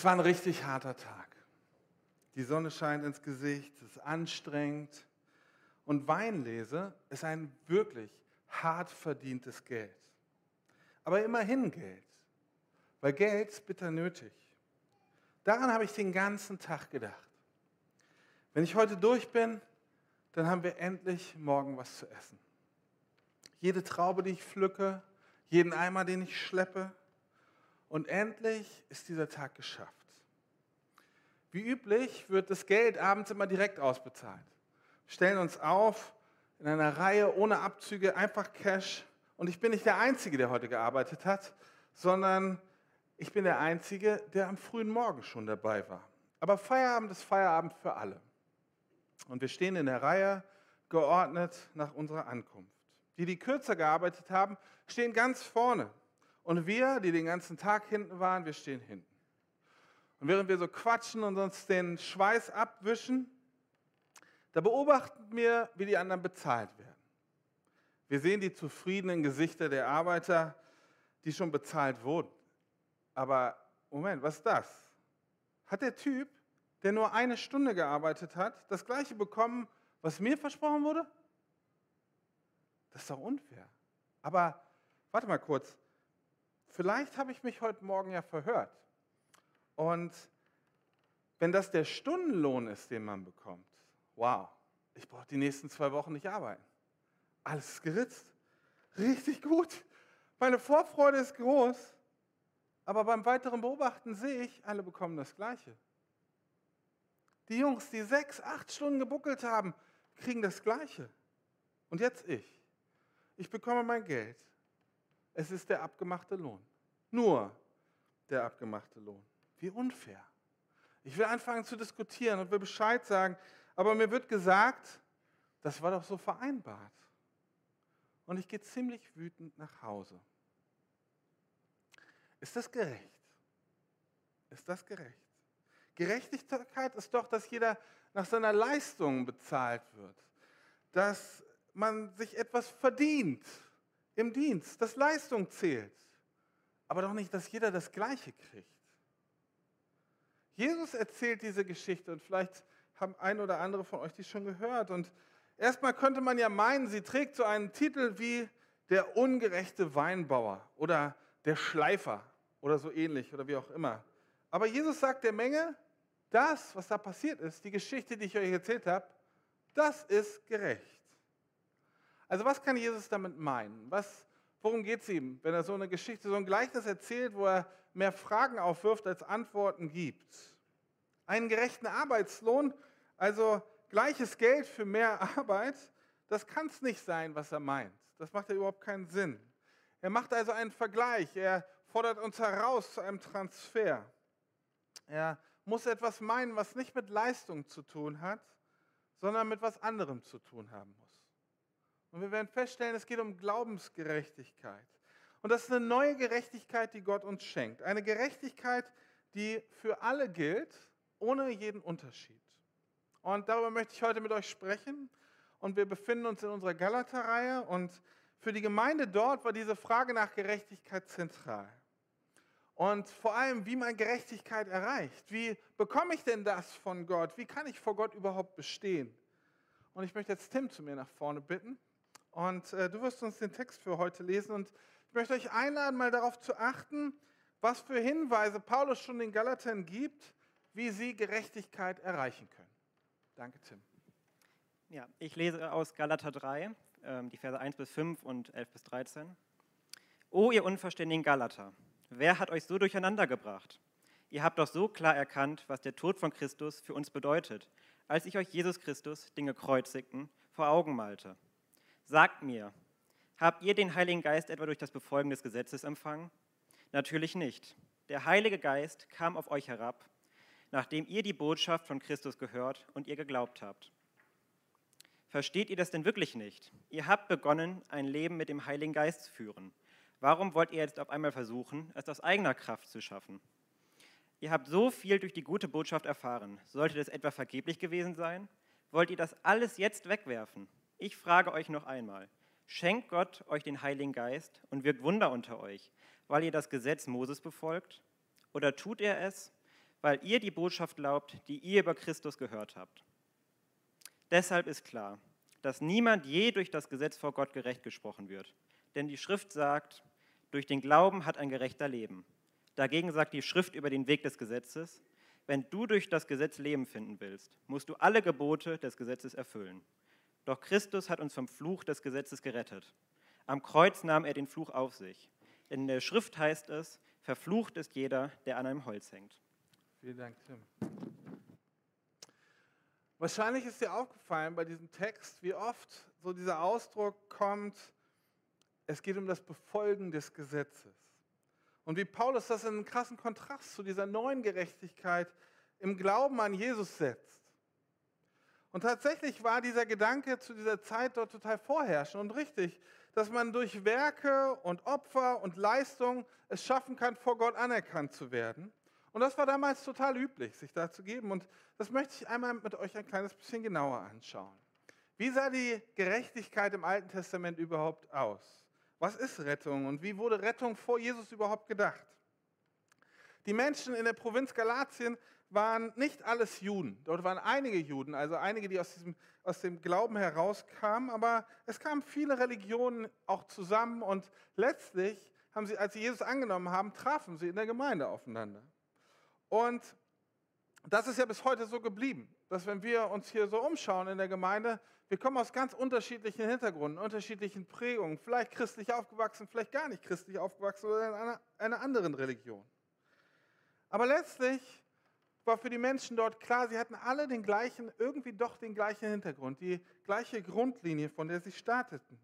Es war ein richtig harter Tag. Die Sonne scheint ins Gesicht, es ist anstrengend. Und Weinlese ist ein wirklich hart verdientes Geld. Aber immerhin Geld, weil Geld ist bitter nötig. Daran habe ich den ganzen Tag gedacht. Wenn ich heute durch bin, dann haben wir endlich morgen was zu essen. Jede Traube, die ich pflücke, jeden Eimer, den ich schleppe. Und endlich ist dieser Tag geschafft. Wie üblich wird das Geld abends immer direkt ausbezahlt. Wir stellen uns auf in einer Reihe ohne Abzüge, einfach Cash. Und ich bin nicht der Einzige, der heute gearbeitet hat, sondern ich bin der Einzige, der am frühen Morgen schon dabei war. Aber Feierabend ist Feierabend für alle. Und wir stehen in der Reihe, geordnet nach unserer Ankunft. Die, die kürzer gearbeitet haben, stehen ganz vorne. Und wir, die den ganzen Tag hinten waren, wir stehen hinten. Und während wir so quatschen und uns den Schweiß abwischen, da beobachten wir, wie die anderen bezahlt werden. Wir sehen die zufriedenen Gesichter der Arbeiter, die schon bezahlt wurden. Aber Moment, was ist das? Hat der Typ, der nur eine Stunde gearbeitet hat, das gleiche bekommen, was mir versprochen wurde? Das ist doch unfair. Aber warte mal kurz. Vielleicht habe ich mich heute Morgen ja verhört. Und wenn das der Stundenlohn ist, den man bekommt, wow, ich brauche die nächsten zwei Wochen nicht arbeiten. Alles geritzt. Richtig gut. Meine Vorfreude ist groß. Aber beim weiteren Beobachten sehe ich, alle bekommen das Gleiche. Die Jungs, die sechs, acht Stunden gebuckelt haben, kriegen das Gleiche. Und jetzt ich. Ich bekomme mein Geld. Es ist der abgemachte Lohn. Nur der abgemachte Lohn. Wie unfair. Ich will anfangen zu diskutieren und will Bescheid sagen, aber mir wird gesagt, das war doch so vereinbart. Und ich gehe ziemlich wütend nach Hause. Ist das gerecht? Ist das gerecht? Gerechtigkeit ist doch, dass jeder nach seiner Leistung bezahlt wird. Dass man sich etwas verdient im Dienst, dass Leistung zählt. Aber doch nicht, dass jeder das Gleiche kriegt. Jesus erzählt diese Geschichte und vielleicht haben ein oder andere von euch die schon gehört. Und erstmal könnte man ja meinen, sie trägt so einen Titel wie der ungerechte Weinbauer oder der Schleifer oder so ähnlich oder wie auch immer. Aber Jesus sagt der Menge, das, was da passiert ist, die Geschichte, die ich euch erzählt habe, das ist gerecht. Also was kann Jesus damit meinen? Was, worum geht es ihm, wenn er so eine Geschichte, so ein Gleichnis erzählt, wo er mehr Fragen aufwirft, als Antworten gibt? Einen gerechten Arbeitslohn, also gleiches Geld für mehr Arbeit, das kann es nicht sein, was er meint. Das macht ja überhaupt keinen Sinn. Er macht also einen Vergleich. Er fordert uns heraus zu einem Transfer. Er muss etwas meinen, was nicht mit Leistung zu tun hat, sondern mit was anderem zu tun haben muss. Und wir werden feststellen, es geht um Glaubensgerechtigkeit. Und das ist eine neue Gerechtigkeit, die Gott uns schenkt. Eine Gerechtigkeit, die für alle gilt, ohne jeden Unterschied. Und darüber möchte ich heute mit euch sprechen. Und wir befinden uns in unserer Galater-Reihe. Und für die Gemeinde dort war diese Frage nach Gerechtigkeit zentral. Und vor allem, wie man Gerechtigkeit erreicht. Wie bekomme ich denn das von Gott? Wie kann ich vor Gott überhaupt bestehen? Und ich möchte jetzt Tim zu mir nach vorne bitten. Und äh, du wirst uns den Text für heute lesen. Und ich möchte euch einladen, mal darauf zu achten, was für Hinweise Paulus schon den Galatern gibt, wie sie Gerechtigkeit erreichen können. Danke, Tim. Ja, ich lese aus Galater 3, äh, die Verse 1 bis 5 und 11 bis 13. O ihr unverständigen Galater! Wer hat euch so durcheinander gebracht? Ihr habt doch so klar erkannt, was der Tod von Christus für uns bedeutet, als ich euch Jesus Christus, den Gekreuzigten, vor Augen malte. Sagt mir, habt ihr den Heiligen Geist etwa durch das Befolgen des Gesetzes empfangen? Natürlich nicht. Der Heilige Geist kam auf euch herab, nachdem ihr die Botschaft von Christus gehört und ihr geglaubt habt. Versteht ihr das denn wirklich nicht? Ihr habt begonnen, ein Leben mit dem Heiligen Geist zu führen. Warum wollt ihr jetzt auf einmal versuchen, es aus eigener Kraft zu schaffen? Ihr habt so viel durch die gute Botschaft erfahren. Sollte das etwa vergeblich gewesen sein? Wollt ihr das alles jetzt wegwerfen? Ich frage euch noch einmal. Schenkt Gott euch den Heiligen Geist und wirkt Wunder unter euch, weil ihr das Gesetz Moses befolgt? Oder tut er es, weil ihr die Botschaft glaubt, die ihr über Christus gehört habt. Deshalb ist klar, dass niemand je durch das Gesetz vor Gott gerecht gesprochen wird. Denn die Schrift sagt, durch den Glauben hat ein Gerechter Leben. Dagegen sagt die Schrift über den Weg des Gesetzes, wenn du durch das Gesetz Leben finden willst, musst du alle Gebote des Gesetzes erfüllen. Doch Christus hat uns vom Fluch des Gesetzes gerettet. Am Kreuz nahm er den Fluch auf sich. In der Schrift heißt es, verflucht ist jeder, der an einem Holz hängt. Vielen Dank, Tim. Wahrscheinlich ist dir aufgefallen bei diesem Text, wie oft so dieser Ausdruck kommt, es geht um das Befolgen des Gesetzes. Und wie Paulus das in einen krassen Kontrast zu dieser neuen Gerechtigkeit im Glauben an Jesus setzt. Und tatsächlich war dieser Gedanke zu dieser Zeit dort total vorherrschend und richtig, dass man durch Werke und Opfer und Leistung es schaffen kann, vor Gott anerkannt zu werden. Und das war damals total üblich, sich da zu geben. Und das möchte ich einmal mit euch ein kleines bisschen genauer anschauen. Wie sah die Gerechtigkeit im Alten Testament überhaupt aus? Was ist Rettung und wie wurde Rettung vor Jesus überhaupt gedacht? Die Menschen in der Provinz Galatien waren nicht alles Juden. Dort waren einige Juden, also einige, die aus, diesem, aus dem Glauben herauskamen, aber es kamen viele Religionen auch zusammen und letztlich haben sie, als sie Jesus angenommen haben, trafen sie in der Gemeinde aufeinander. Und das ist ja bis heute so geblieben, dass wenn wir uns hier so umschauen in der Gemeinde, wir kommen aus ganz unterschiedlichen Hintergründen, unterschiedlichen Prägungen, vielleicht christlich aufgewachsen, vielleicht gar nicht christlich aufgewachsen oder in einer, einer anderen Religion. Aber letztlich war für die Menschen dort klar, sie hatten alle den gleichen, irgendwie doch den gleichen Hintergrund, die gleiche Grundlinie, von der sie starteten.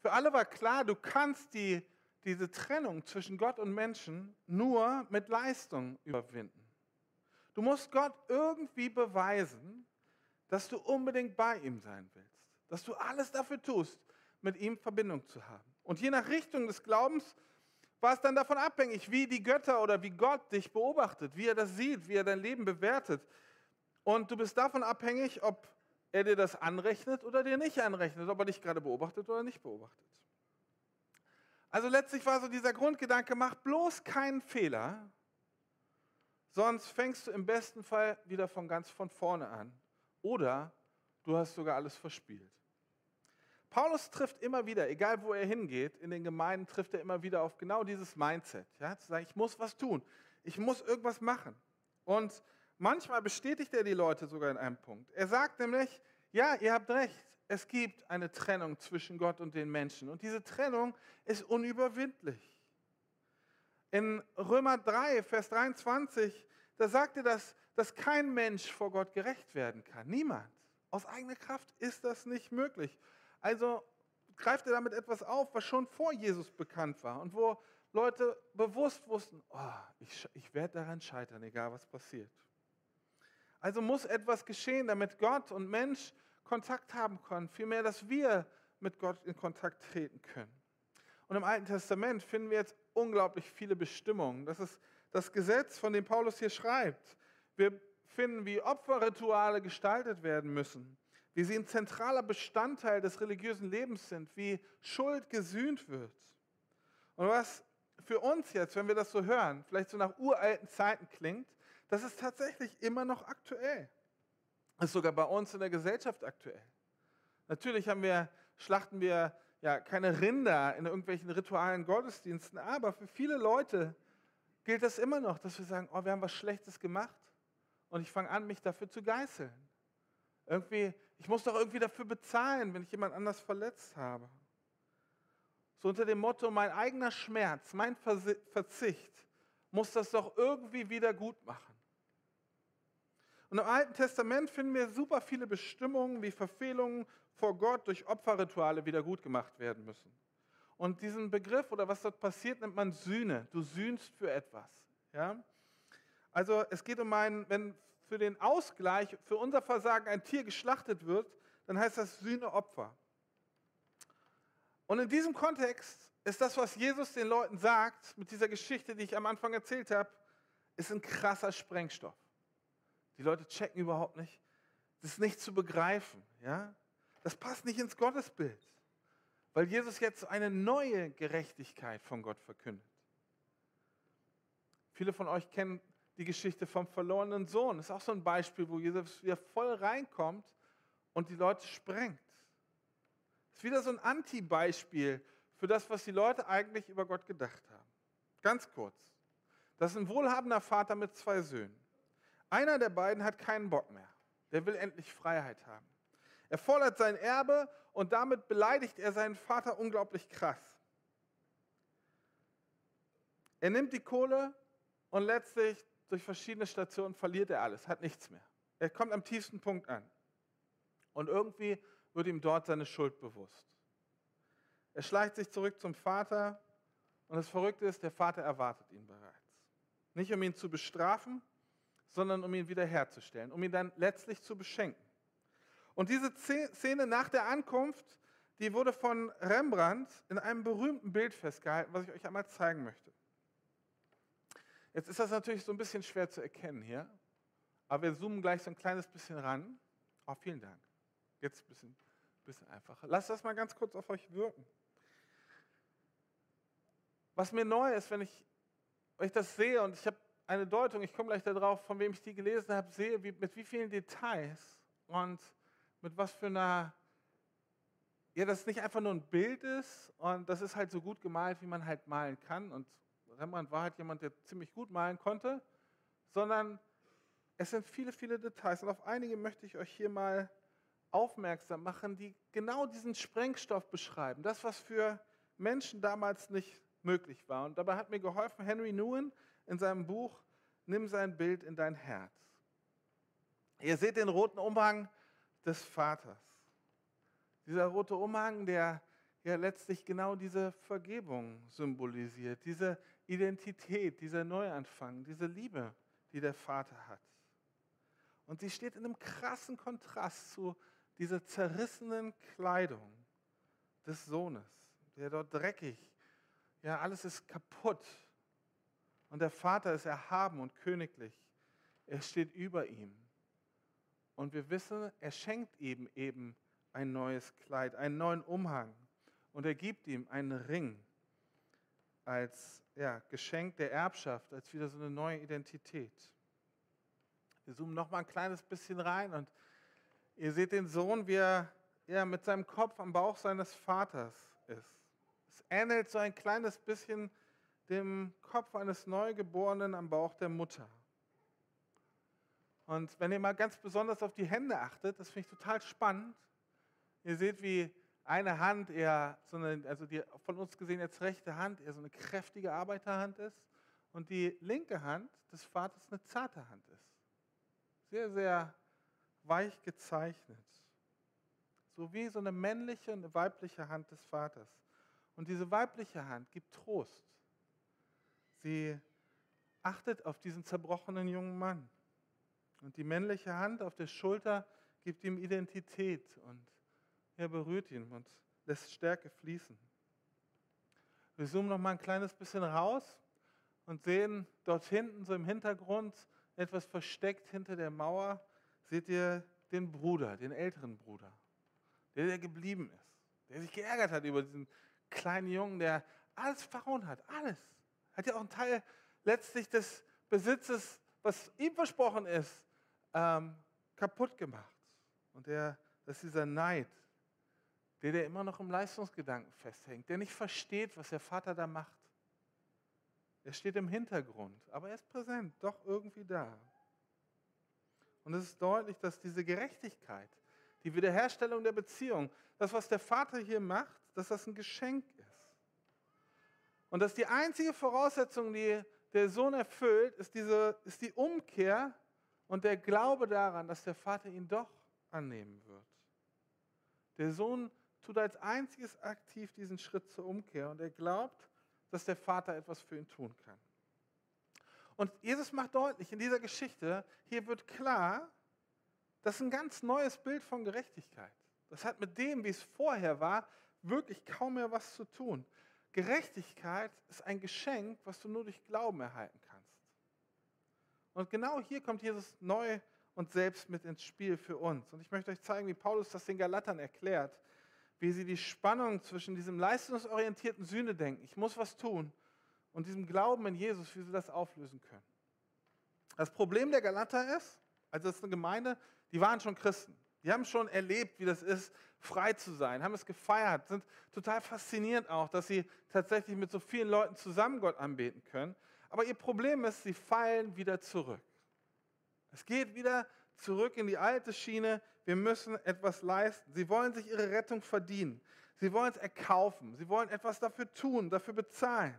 Für alle war klar, du kannst die diese Trennung zwischen Gott und Menschen nur mit Leistung überwinden. Du musst Gott irgendwie beweisen, dass du unbedingt bei ihm sein willst, dass du alles dafür tust, mit ihm Verbindung zu haben. Und je nach Richtung des Glaubens war es dann davon abhängig, wie die Götter oder wie Gott dich beobachtet, wie er das sieht, wie er dein Leben bewertet. Und du bist davon abhängig, ob er dir das anrechnet oder dir nicht anrechnet, ob er dich gerade beobachtet oder nicht beobachtet. Also letztlich war so dieser Grundgedanke, mach bloß keinen Fehler, sonst fängst du im besten Fall wieder von ganz von vorne an. Oder du hast sogar alles verspielt. Paulus trifft immer wieder, egal wo er hingeht, in den Gemeinden trifft er immer wieder auf genau dieses Mindset. Ja, zu sagen, ich muss was tun, ich muss irgendwas machen. Und manchmal bestätigt er die Leute sogar in einem Punkt. Er sagt nämlich, ja, ihr habt recht, es gibt eine Trennung zwischen Gott und den Menschen. Und diese Trennung ist unüberwindlich. In Römer 3, Vers 23, da sagt er, dass, dass kein Mensch vor Gott gerecht werden kann. Niemand. Aus eigener Kraft ist das nicht möglich. Also greift er damit etwas auf, was schon vor Jesus bekannt war und wo Leute bewusst wussten, oh, ich, ich werde daran scheitern, egal was passiert. Also muss etwas geschehen, damit Gott und Mensch Kontakt haben können, vielmehr, dass wir mit Gott in Kontakt treten können. Und im Alten Testament finden wir jetzt unglaublich viele Bestimmungen. Das ist das Gesetz, von dem Paulus hier schreibt. Wir finden, wie Opferrituale gestaltet werden müssen, wie sie ein zentraler Bestandteil des religiösen Lebens sind, wie Schuld gesühnt wird. Und was für uns jetzt, wenn wir das so hören, vielleicht so nach uralten Zeiten klingt, das ist tatsächlich immer noch aktuell ist sogar bei uns in der Gesellschaft aktuell. Natürlich haben wir, schlachten wir ja keine Rinder in irgendwelchen ritualen Gottesdiensten, aber für viele Leute gilt das immer noch, dass wir sagen, oh, wir haben was Schlechtes gemacht und ich fange an, mich dafür zu geißeln. Irgendwie, ich muss doch irgendwie dafür bezahlen, wenn ich jemand anders verletzt habe. So unter dem Motto, mein eigener Schmerz, mein Verzicht muss das doch irgendwie wieder gut machen. Und im Alten Testament finden wir super viele Bestimmungen, wie Verfehlungen vor Gott durch Opferrituale wieder gut gemacht werden müssen. Und diesen Begriff oder was dort passiert, nennt man Sühne. Du sühnst für etwas. Ja? Also es geht um einen, wenn für den Ausgleich, für unser Versagen ein Tier geschlachtet wird, dann heißt das Sühneopfer. Und in diesem Kontext ist das, was Jesus den Leuten sagt, mit dieser Geschichte, die ich am Anfang erzählt habe, ist ein krasser Sprengstoff. Die Leute checken überhaupt nicht. Das ist nicht zu begreifen. Ja? Das passt nicht ins Gottesbild, weil Jesus jetzt eine neue Gerechtigkeit von Gott verkündet. Viele von euch kennen die Geschichte vom verlorenen Sohn. Das ist auch so ein Beispiel, wo Jesus wieder voll reinkommt und die Leute sprengt. Das ist wieder so ein Anti-Beispiel für das, was die Leute eigentlich über Gott gedacht haben. Ganz kurz. Das ist ein wohlhabender Vater mit zwei Söhnen. Einer der beiden hat keinen Bock mehr. Der will endlich Freiheit haben. Er fordert sein Erbe und damit beleidigt er seinen Vater unglaublich krass. Er nimmt die Kohle und letztlich durch verschiedene Stationen verliert er alles, hat nichts mehr. Er kommt am tiefsten Punkt an. Und irgendwie wird ihm dort seine Schuld bewusst. Er schleicht sich zurück zum Vater und das Verrückte ist, der Vater erwartet ihn bereits. Nicht um ihn zu bestrafen, sondern um ihn wiederherzustellen, um ihn dann letztlich zu beschenken. Und diese Szene nach der Ankunft, die wurde von Rembrandt in einem berühmten Bild festgehalten, was ich euch einmal zeigen möchte. Jetzt ist das natürlich so ein bisschen schwer zu erkennen hier, aber wir zoomen gleich so ein kleines bisschen ran. Oh, vielen Dank. Jetzt ein bisschen, bisschen einfacher. Lasst das mal ganz kurz auf euch wirken. Was mir neu ist, wenn ich, ich das sehe und ich habe eine Deutung, ich komme gleich darauf, von wem ich die gelesen habe, sehe, wie, mit wie vielen Details und mit was für einer, ja, das nicht einfach nur ein Bild ist und das ist halt so gut gemalt, wie man halt malen kann und Rembrandt war halt jemand, der ziemlich gut malen konnte, sondern es sind viele, viele Details und auf einige möchte ich euch hier mal aufmerksam machen, die genau diesen Sprengstoff beschreiben, das, was für Menschen damals nicht möglich war. Und dabei hat mir geholfen Henry Nguyen in seinem Buch Nimm sein Bild in dein Herz. Ihr seht den roten Umhang des Vaters. Dieser rote Umhang, der ja letztlich genau diese Vergebung symbolisiert, diese Identität, dieser Neuanfang, diese Liebe, die der Vater hat. Und sie steht in einem krassen Kontrast zu dieser zerrissenen Kleidung des Sohnes, der dort dreckig, ja, alles ist kaputt. Und der Vater ist erhaben und königlich. Er steht über ihm. Und wir wissen, er schenkt ihm eben ein neues Kleid, einen neuen Umhang. Und er gibt ihm einen Ring als ja, Geschenk der Erbschaft, als wieder so eine neue Identität. Wir zoomen noch mal ein kleines bisschen rein und ihr seht den Sohn, wie er ja, mit seinem Kopf am Bauch seines Vaters ist. Es ähnelt so ein kleines bisschen dem Kopf eines Neugeborenen am Bauch der Mutter. Und wenn ihr mal ganz besonders auf die Hände achtet, das finde ich total spannend. Ihr seht, wie eine Hand eher, so eine, also die von uns gesehen jetzt rechte Hand, eher so eine kräftige Arbeiterhand ist und die linke Hand des Vaters eine zarte Hand ist. Sehr, sehr weich gezeichnet. So wie so eine männliche und eine weibliche Hand des Vaters. Und diese weibliche Hand gibt Trost. Sie achtet auf diesen zerbrochenen jungen Mann. Und die männliche Hand auf der Schulter gibt ihm Identität und er berührt ihn und lässt Stärke fließen. Wir zoomen noch mal ein kleines bisschen raus und sehen dort hinten, so im Hintergrund, etwas versteckt hinter der Mauer, seht ihr den Bruder, den älteren Bruder, der, der geblieben ist, der sich geärgert hat über diesen kleinen Jungen, der alles verhauen hat, alles. Hat ja auch einen Teil letztlich des Besitzes, was ihm versprochen ist, ähm, kaputt gemacht. Und der, das ist dieser Neid, der, der immer noch im Leistungsgedanken festhängt, der nicht versteht, was der Vater da macht. Er steht im Hintergrund, aber er ist präsent, doch irgendwie da. Und es ist deutlich, dass diese Gerechtigkeit, die Wiederherstellung der Beziehung, das, was der Vater hier macht, dass das ein Geschenk ist. Und dass die einzige Voraussetzung, die der Sohn erfüllt, ist, diese, ist die Umkehr und der Glaube daran, dass der Vater ihn doch annehmen wird. Der Sohn tut als einziges aktiv diesen Schritt zur Umkehr und er glaubt, dass der Vater etwas für ihn tun kann. Und Jesus macht deutlich in dieser Geschichte, hier wird klar, das ist ein ganz neues Bild von Gerechtigkeit. Das hat mit dem, wie es vorher war, wirklich kaum mehr was zu tun. Gerechtigkeit ist ein Geschenk, was du nur durch Glauben erhalten kannst. Und genau hier kommt Jesus neu und selbst mit ins Spiel für uns. Und ich möchte euch zeigen, wie Paulus das den Galatern erklärt wie sie die Spannung zwischen diesem leistungsorientierten Sühnedenken, ich muss was tun, und diesem Glauben in Jesus, wie sie das auflösen können. Das Problem der Galater ist, also das ist eine Gemeinde, die waren schon Christen. Die haben schon erlebt, wie das ist, frei zu sein, haben es gefeiert, sind total fasziniert auch, dass sie tatsächlich mit so vielen Leuten zusammen Gott anbeten können. Aber ihr Problem ist, sie fallen wieder zurück. Es geht wieder zurück in die alte Schiene. Wir müssen etwas leisten. Sie wollen sich ihre Rettung verdienen. Sie wollen es erkaufen. Sie wollen etwas dafür tun, dafür bezahlen.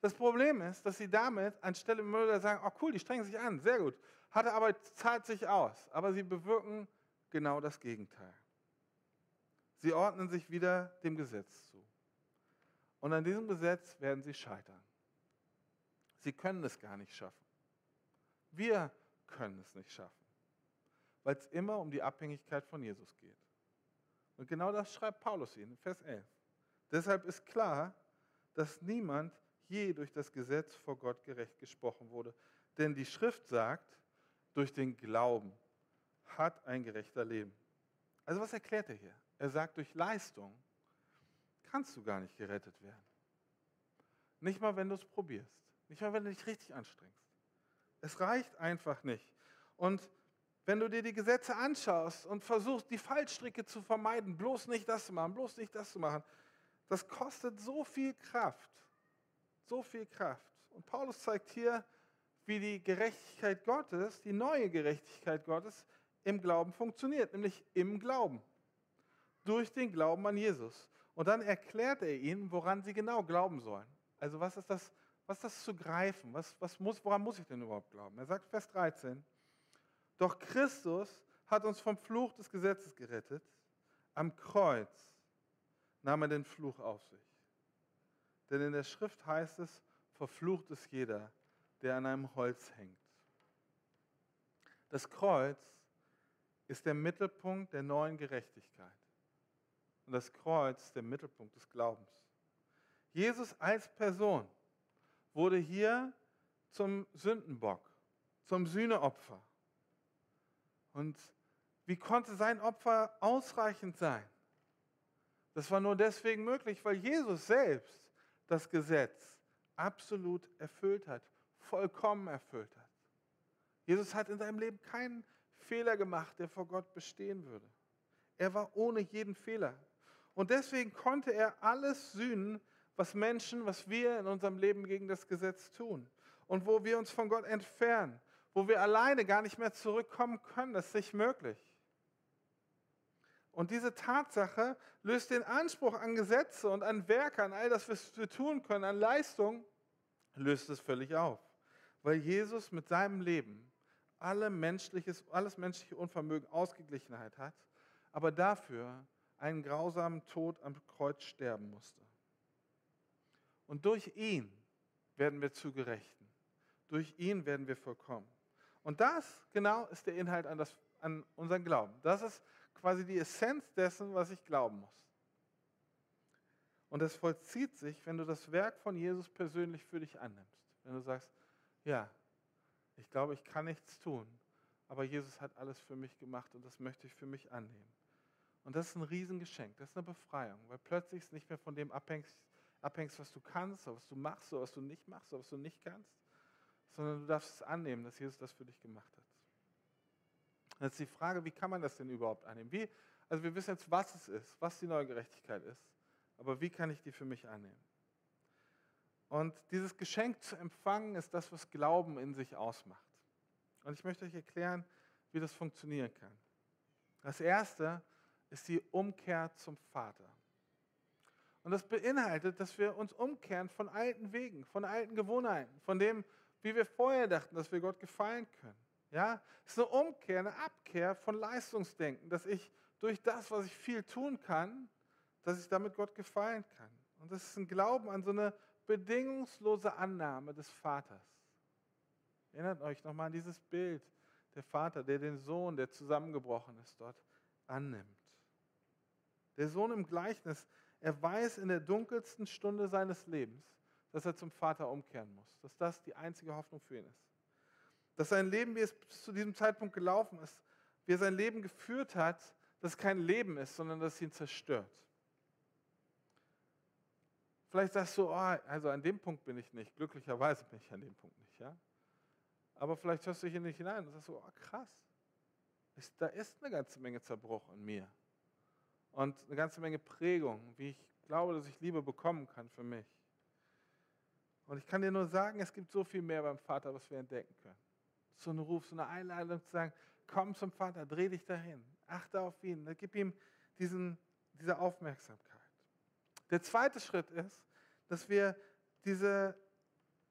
Das Problem ist, dass sie damit anstelle immer sagen, oh cool, die strengen sich an, sehr gut. Harte Arbeit zahlt sich aus. Aber sie bewirken genau das Gegenteil. Sie ordnen sich wieder dem Gesetz zu. Und an diesem Gesetz werden sie scheitern. Sie können es gar nicht schaffen. Wir können es nicht schaffen, weil es immer um die Abhängigkeit von Jesus geht. Und genau das schreibt Paulus in Vers 11. Deshalb ist klar, dass niemand je durch das Gesetz vor Gott gerecht gesprochen wurde. Denn die Schrift sagt, durch den Glauben hat ein gerechter Leben. Also was erklärt er hier? Er sagt, durch Leistung kannst du gar nicht gerettet werden. Nicht mal, wenn du es probierst. Nicht mal, wenn du dich richtig anstrengst. Es reicht einfach nicht. Und wenn du dir die Gesetze anschaust und versuchst, die Fallstricke zu vermeiden, bloß nicht das zu machen, bloß nicht das zu machen, das kostet so viel Kraft. So viel Kraft. Und Paulus zeigt hier, wie die Gerechtigkeit Gottes, die neue Gerechtigkeit Gottes im Glauben funktioniert, nämlich im Glauben. Durch den Glauben an Jesus. Und dann erklärt er ihnen, woran sie genau glauben sollen. Also was ist das, was ist das zu greifen? Was, was muss, woran muss ich denn überhaupt glauben? Er sagt Vers 13, doch Christus hat uns vom Fluch des Gesetzes gerettet. Am Kreuz nahm er den Fluch auf sich. Denn in der Schrift heißt es, verflucht ist jeder, der an einem Holz hängt. Das Kreuz ist der Mittelpunkt der neuen Gerechtigkeit. Und das Kreuz ist der Mittelpunkt des Glaubens. Jesus als Person wurde hier zum Sündenbock, zum Sühneopfer. Und wie konnte sein Opfer ausreichend sein? Das war nur deswegen möglich, weil Jesus selbst das Gesetz absolut erfüllt hat, vollkommen erfüllt hat. Jesus hat in seinem Leben keinen Fehler gemacht, der vor Gott bestehen würde. Er war ohne jeden Fehler. Und deswegen konnte er alles sühnen, was Menschen, was wir in unserem Leben gegen das Gesetz tun. Und wo wir uns von Gott entfernen, wo wir alleine gar nicht mehr zurückkommen können, das ist nicht möglich. Und diese Tatsache löst den Anspruch an Gesetze und an Werke, an all das, was wir tun können, an Leistung, löst es völlig auf. Weil Jesus mit seinem Leben alle menschliches, alles menschliche Unvermögen Ausgeglichenheit hat, aber dafür einen grausamen Tod am Kreuz sterben musste. Und durch ihn werden wir zu Gerechten. Durch ihn werden wir vollkommen. Und das genau ist der Inhalt an, das, an unseren Glauben. Das ist quasi die Essenz dessen, was ich glauben muss. Und das vollzieht sich, wenn du das Werk von Jesus persönlich für dich annimmst. Wenn du sagst, ja, ich glaube, ich kann nichts tun, aber Jesus hat alles für mich gemacht und das möchte ich für mich annehmen. Und das ist ein Riesengeschenk, das ist eine Befreiung, weil plötzlich es nicht mehr von dem abhängst, abhängst, was du kannst, was du machst, was du nicht machst, was du nicht kannst, sondern du darfst es annehmen, dass Jesus das für dich gemacht hat. Jetzt ist die Frage, wie kann man das denn überhaupt annehmen? Wie, also wir wissen jetzt, was es ist, was die neue Gerechtigkeit ist, aber wie kann ich die für mich annehmen? Und dieses Geschenk zu empfangen ist das, was Glauben in sich ausmacht. Und ich möchte euch erklären, wie das funktionieren kann. Das erste ist die Umkehr zum Vater. Und das beinhaltet, dass wir uns umkehren von alten Wegen, von alten Gewohnheiten, von dem, wie wir vorher dachten, dass wir Gott gefallen können. Ja, es ist eine Umkehr, eine Abkehr von Leistungsdenken, dass ich durch das, was ich viel tun kann, dass ich damit Gott gefallen kann. Und das ist ein Glauben an so eine bedingungslose Annahme des Vaters. Erinnert euch nochmal an dieses Bild, der Vater, der den Sohn, der zusammengebrochen ist, dort annimmt. Der Sohn im Gleichnis er weiß in der dunkelsten Stunde seines Lebens, dass er zum Vater umkehren muss, dass das die einzige Hoffnung für ihn ist. Dass sein Leben, wie es bis zu diesem Zeitpunkt gelaufen ist, wie er sein Leben geführt hat, dass kein Leben ist, sondern dass es ihn zerstört. Vielleicht sagst du, oh, also an dem Punkt bin ich nicht, glücklicherweise bin ich an dem Punkt nicht. Ja? Aber vielleicht hörst du hier nicht hinein und sagst so, oh, krass, ich, da ist eine ganze Menge Zerbruch in mir. Und eine ganze Menge Prägung, wie ich glaube, dass ich Liebe bekommen kann für mich. Und ich kann dir nur sagen, es gibt so viel mehr beim Vater, was wir entdecken können. So ein Ruf, so eine Einladung zu sagen, komm zum Vater, dreh dich dahin, achte auf ihn, gib ihm diesen, diese Aufmerksamkeit. Der zweite Schritt ist, dass wir, diese,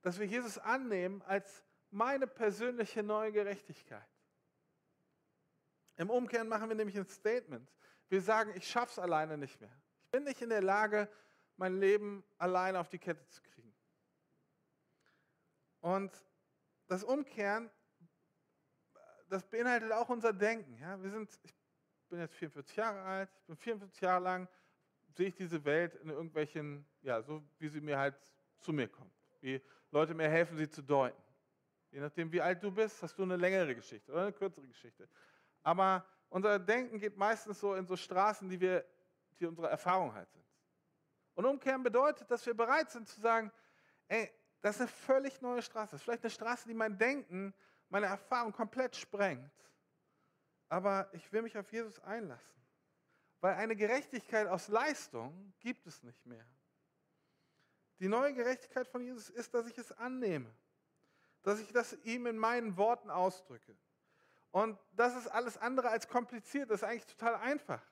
dass wir Jesus annehmen als meine persönliche neue Gerechtigkeit. Im Umkehren machen wir nämlich ein Statement. Wir sagen, ich schaffe es alleine nicht mehr. Ich bin nicht in der Lage, mein Leben alleine auf die Kette zu kriegen. Und das Umkehren, das beinhaltet auch unser Denken. Ja? Wir sind, ich bin jetzt 44 Jahre alt, ich bin 44 Jahre lang, sehe ich diese Welt in irgendwelchen, ja, so wie sie mir halt zu mir kommt. Wie Leute mir helfen, sie zu deuten. Je nachdem, wie alt du bist, hast du eine längere Geschichte oder eine kürzere Geschichte. Aber unser Denken geht meistens so in so Straßen, die, wir, die unsere Erfahrung halt sind. Und umkehren bedeutet, dass wir bereit sind zu sagen, ey, das ist eine völlig neue Straße. Das ist vielleicht eine Straße, die mein Denken, meine Erfahrung komplett sprengt. Aber ich will mich auf Jesus einlassen. Weil eine Gerechtigkeit aus Leistung gibt es nicht mehr. Die neue Gerechtigkeit von Jesus ist, dass ich es annehme. Dass ich das ihm in meinen Worten ausdrücke. Und das ist alles andere als kompliziert, das ist eigentlich total einfach.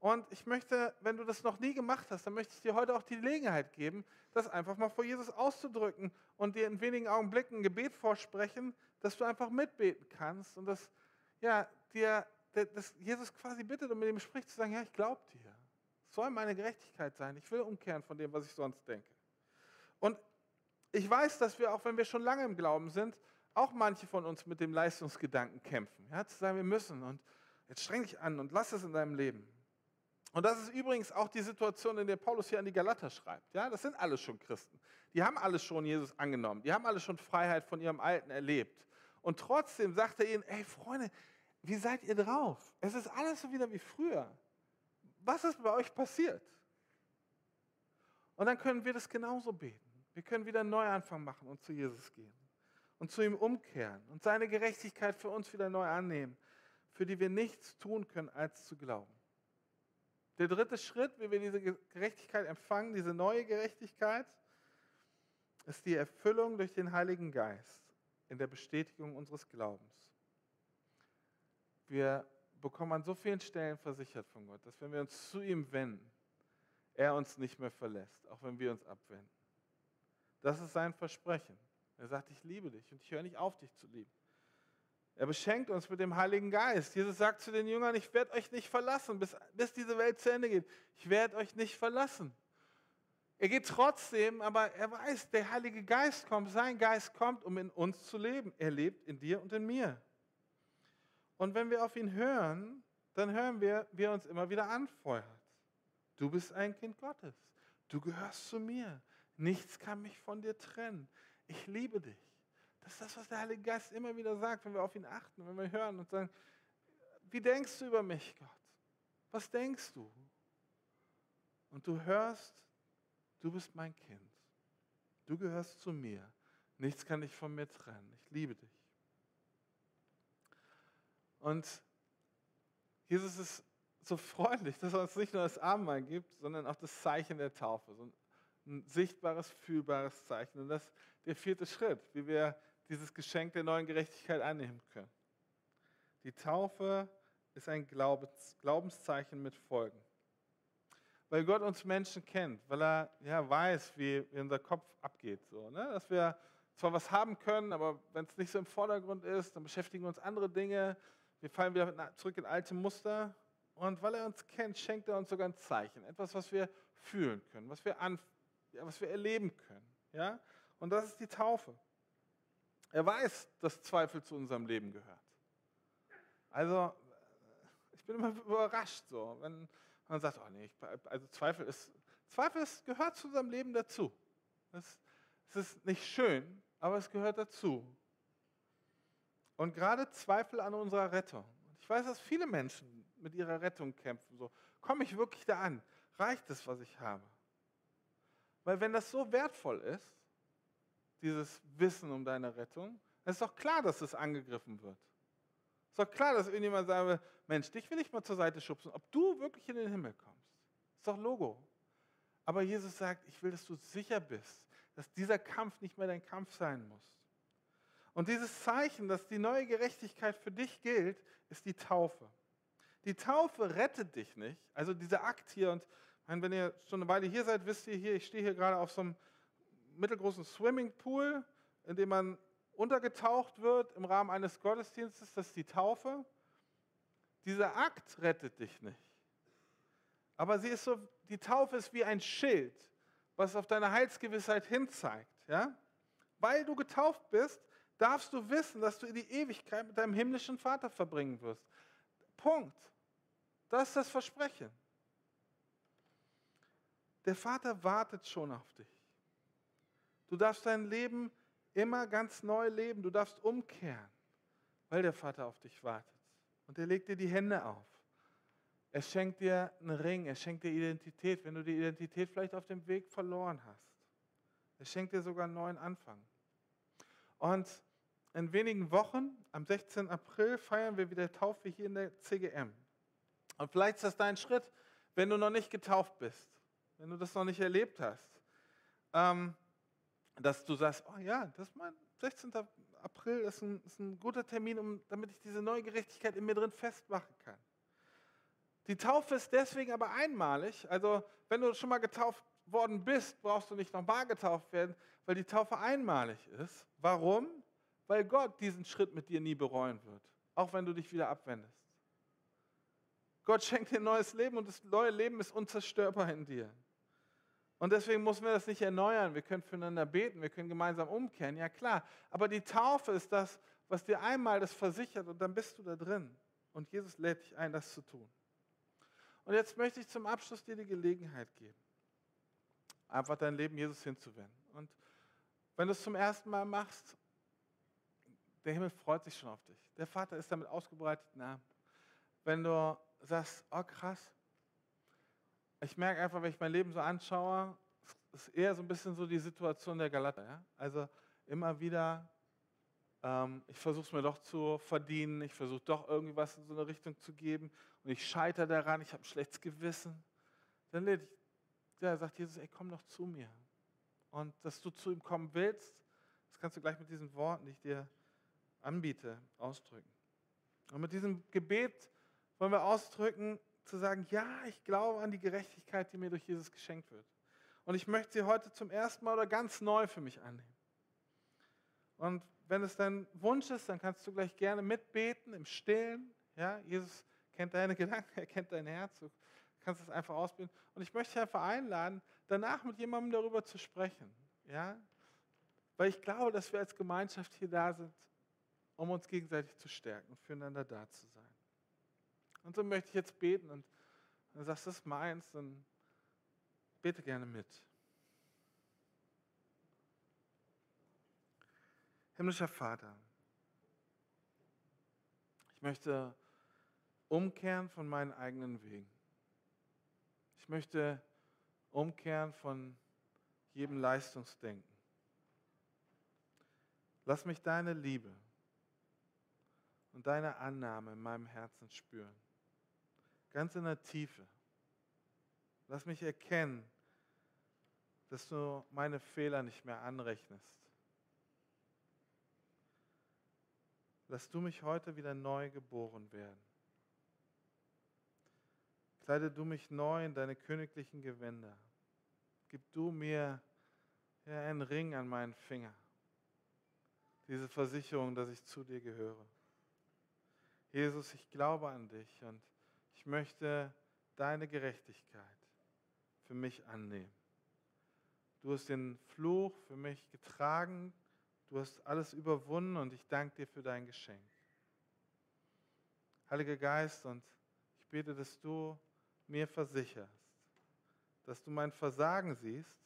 Und ich möchte, wenn du das noch nie gemacht hast, dann möchte ich dir heute auch die Gelegenheit geben, das einfach mal vor Jesus auszudrücken und dir in wenigen Augenblicken ein Gebet vorsprechen, dass du einfach mitbeten kannst und dass ja, dir, dass Jesus quasi bittet und mit ihm spricht, zu sagen, ja, ich glaube dir. Es soll meine Gerechtigkeit sein. Ich will umkehren von dem, was ich sonst denke. Und ich weiß, dass wir, auch wenn wir schon lange im Glauben sind, auch manche von uns mit dem Leistungsgedanken kämpfen. Ja, zu sagen, wir müssen und jetzt streng dich an und lass es in deinem Leben. Und das ist übrigens auch die Situation, in der Paulus hier an die Galater schreibt. Ja, das sind alles schon Christen. Die haben alles schon Jesus angenommen. Die haben alle schon Freiheit von ihrem Alten erlebt. Und trotzdem sagt er ihnen, ey Freunde, wie seid ihr drauf? Es ist alles so wieder wie früher. Was ist bei euch passiert? Und dann können wir das genauso beten. Wir können wieder einen Neuanfang machen und zu Jesus gehen und zu ihm umkehren und seine Gerechtigkeit für uns wieder neu annehmen, für die wir nichts tun können, als zu glauben. Der dritte Schritt, wie wir diese Gerechtigkeit empfangen, diese neue Gerechtigkeit, ist die Erfüllung durch den Heiligen Geist in der Bestätigung unseres Glaubens. Wir bekommen an so vielen Stellen versichert von Gott, dass wenn wir uns zu ihm wenden, er uns nicht mehr verlässt, auch wenn wir uns abwenden. Das ist sein Versprechen. Er sagt, ich liebe dich und ich höre nicht auf, dich zu lieben. Er beschenkt uns mit dem Heiligen Geist. Jesus sagt zu den Jüngern, ich werde euch nicht verlassen, bis, bis diese Welt zu Ende geht. Ich werde euch nicht verlassen. Er geht trotzdem, aber er weiß, der Heilige Geist kommt, sein Geist kommt, um in uns zu leben. Er lebt in dir und in mir. Und wenn wir auf ihn hören, dann hören wir, wie er uns immer wieder anfeuert. Du bist ein Kind Gottes. Du gehörst zu mir. Nichts kann mich von dir trennen ich liebe dich. Das ist das, was der Heilige Geist immer wieder sagt, wenn wir auf ihn achten, wenn wir hören und sagen, wie denkst du über mich, Gott? Was denkst du? Und du hörst, du bist mein Kind. Du gehörst zu mir. Nichts kann dich von mir trennen. Ich liebe dich. Und Jesus ist so freundlich, dass er uns nicht nur das Abendmahl gibt, sondern auch das Zeichen der Taufe. So ein sichtbares, fühlbares Zeichen. Und das ist der vierte Schritt, wie wir dieses Geschenk der neuen Gerechtigkeit annehmen können. Die Taufe ist ein Glaubens, Glaubenszeichen mit Folgen. Weil Gott uns Menschen kennt, weil er ja, weiß, wie, wie unser Kopf abgeht. So, ne? Dass wir zwar was haben können, aber wenn es nicht so im Vordergrund ist, dann beschäftigen uns andere Dinge. Wir fallen wieder zurück in alte Muster. Und weil er uns kennt, schenkt er uns sogar ein Zeichen. Etwas, was wir fühlen können, was wir anfühlen ja, was wir erleben können. Ja? Und das ist die Taufe. Er weiß, dass Zweifel zu unserem Leben gehört. Also, ich bin immer überrascht, so, wenn man sagt, oh nee, ich, also Zweifel ist, Zweifel ist, gehört zu unserem Leben dazu. Es, es ist nicht schön, aber es gehört dazu. Und gerade Zweifel an unserer Rettung. Ich weiß, dass viele Menschen mit ihrer Rettung kämpfen. So, komme ich wirklich da an? Reicht es, was ich habe? Weil wenn das so wertvoll ist, dieses Wissen um deine Rettung, Es ist doch klar, dass es angegriffen wird. Es ist doch klar, dass irgendjemand sagen will, Mensch, dich will ich mal zur Seite schubsen, ob du wirklich in den Himmel kommst. Ist doch Logo. Aber Jesus sagt, ich will, dass du sicher bist, dass dieser Kampf nicht mehr dein Kampf sein muss. Und dieses Zeichen, dass die neue Gerechtigkeit für dich gilt, ist die Taufe. Die Taufe rettet dich nicht. Also dieser Akt hier, und wenn ihr schon eine Weile hier seid, wisst ihr hier, ich stehe hier gerade auf so einem mittelgroßen Swimmingpool, in dem man untergetaucht wird im Rahmen eines Gottesdienstes, das ist die Taufe. Dieser Akt rettet dich nicht. Aber sie ist so, die Taufe ist wie ein Schild, was auf deine Heilsgewissheit hinzeigt. Ja? Weil du getauft bist, darfst du wissen, dass du in die Ewigkeit mit deinem himmlischen Vater verbringen wirst. Punkt. Das ist das Versprechen. Der Vater wartet schon auf dich. Du darfst dein Leben immer ganz neu leben. Du darfst umkehren, weil der Vater auf dich wartet. Und er legt dir die Hände auf. Er schenkt dir einen Ring, er schenkt dir Identität, wenn du die Identität vielleicht auf dem Weg verloren hast. Er schenkt dir sogar einen neuen Anfang. Und in wenigen Wochen, am 16. April, feiern wir wieder Taufe hier in der CGM. Und vielleicht ist das dein Schritt, wenn du noch nicht getauft bist, wenn du das noch nicht erlebt hast, ähm, dass du sagst, oh ja, das ist mein 16. April ist ein, ist ein guter Termin, um, damit ich diese neue Gerechtigkeit in mir drin festmachen kann. Die Taufe ist deswegen aber einmalig. Also wenn du schon mal getauft worden bist, brauchst du nicht nochmal getauft werden, weil die Taufe einmalig ist. Warum? Weil Gott diesen Schritt mit dir nie bereuen wird, auch wenn du dich wieder abwendest. Gott schenkt dir ein neues Leben und das neue Leben ist unzerstörbar in dir. Und deswegen müssen wir das nicht erneuern. Wir können füreinander beten, wir können gemeinsam umkehren, ja klar. Aber die Taufe ist das, was dir einmal das versichert und dann bist du da drin. Und Jesus lädt dich ein, das zu tun. Und jetzt möchte ich zum Abschluss dir die Gelegenheit geben, einfach dein Leben Jesus hinzuwenden. Und wenn du es zum ersten Mal machst, der Himmel freut sich schon auf dich. Der Vater ist damit ausgebreiteten Arm. Wenn du sagst, oh krass, ich merke einfach, wenn ich mein Leben so anschaue, ist eher so ein bisschen so die Situation der Galater. Ja? Also immer wieder, ähm, ich versuche es mir doch zu verdienen, ich versuche doch irgendwie was in so eine Richtung zu geben und ich scheitere daran, ich habe ein schlechtes Gewissen. Dann ich, ja, sagt Jesus, ey, komm doch zu mir. Und dass du zu ihm kommen willst, das kannst du gleich mit diesen Worten, die ich dir anbiete, ausdrücken. Und mit diesem Gebet wollen wir ausdrücken, zu sagen, ja, ich glaube an die Gerechtigkeit, die mir durch Jesus geschenkt wird. Und ich möchte sie heute zum ersten Mal oder ganz neu für mich annehmen. Und wenn es dein Wunsch ist, dann kannst du gleich gerne mitbeten im Stillen. Ja, Jesus kennt deine Gedanken, er kennt dein Herz. Du kannst es einfach ausbeten. Und ich möchte dich einfach einladen, danach mit jemandem darüber zu sprechen. Ja? Weil ich glaube, dass wir als Gemeinschaft hier da sind, um uns gegenseitig zu stärken füreinander da zu sein. Und so möchte ich jetzt beten und du sagst, das ist meins, dann bete gerne mit. Himmlischer Vater, ich möchte umkehren von meinen eigenen Wegen. Ich möchte umkehren von jedem Leistungsdenken. Lass mich deine Liebe und deine Annahme in meinem Herzen spüren ganz in der Tiefe. Lass mich erkennen, dass du meine Fehler nicht mehr anrechnest. Lass du mich heute wieder neu geboren werden. Kleide du mich neu in deine königlichen Gewänder. Gib du mir ja, einen Ring an meinen Finger. Diese Versicherung, dass ich zu dir gehöre. Jesus, ich glaube an dich und ich möchte deine Gerechtigkeit für mich annehmen. Du hast den Fluch für mich getragen, du hast alles überwunden und ich danke dir für dein Geschenk. Heiliger Geist, und ich bete, dass du mir versicherst, dass du mein Versagen siehst,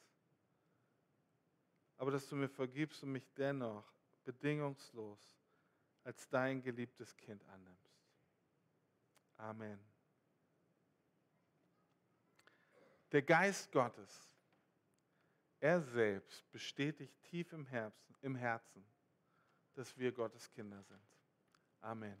aber dass du mir vergibst und mich dennoch bedingungslos als dein geliebtes Kind annimmst. Amen. Der Geist Gottes, er selbst bestätigt tief im Herzen, im Herzen, dass wir Gottes Kinder sind. Amen.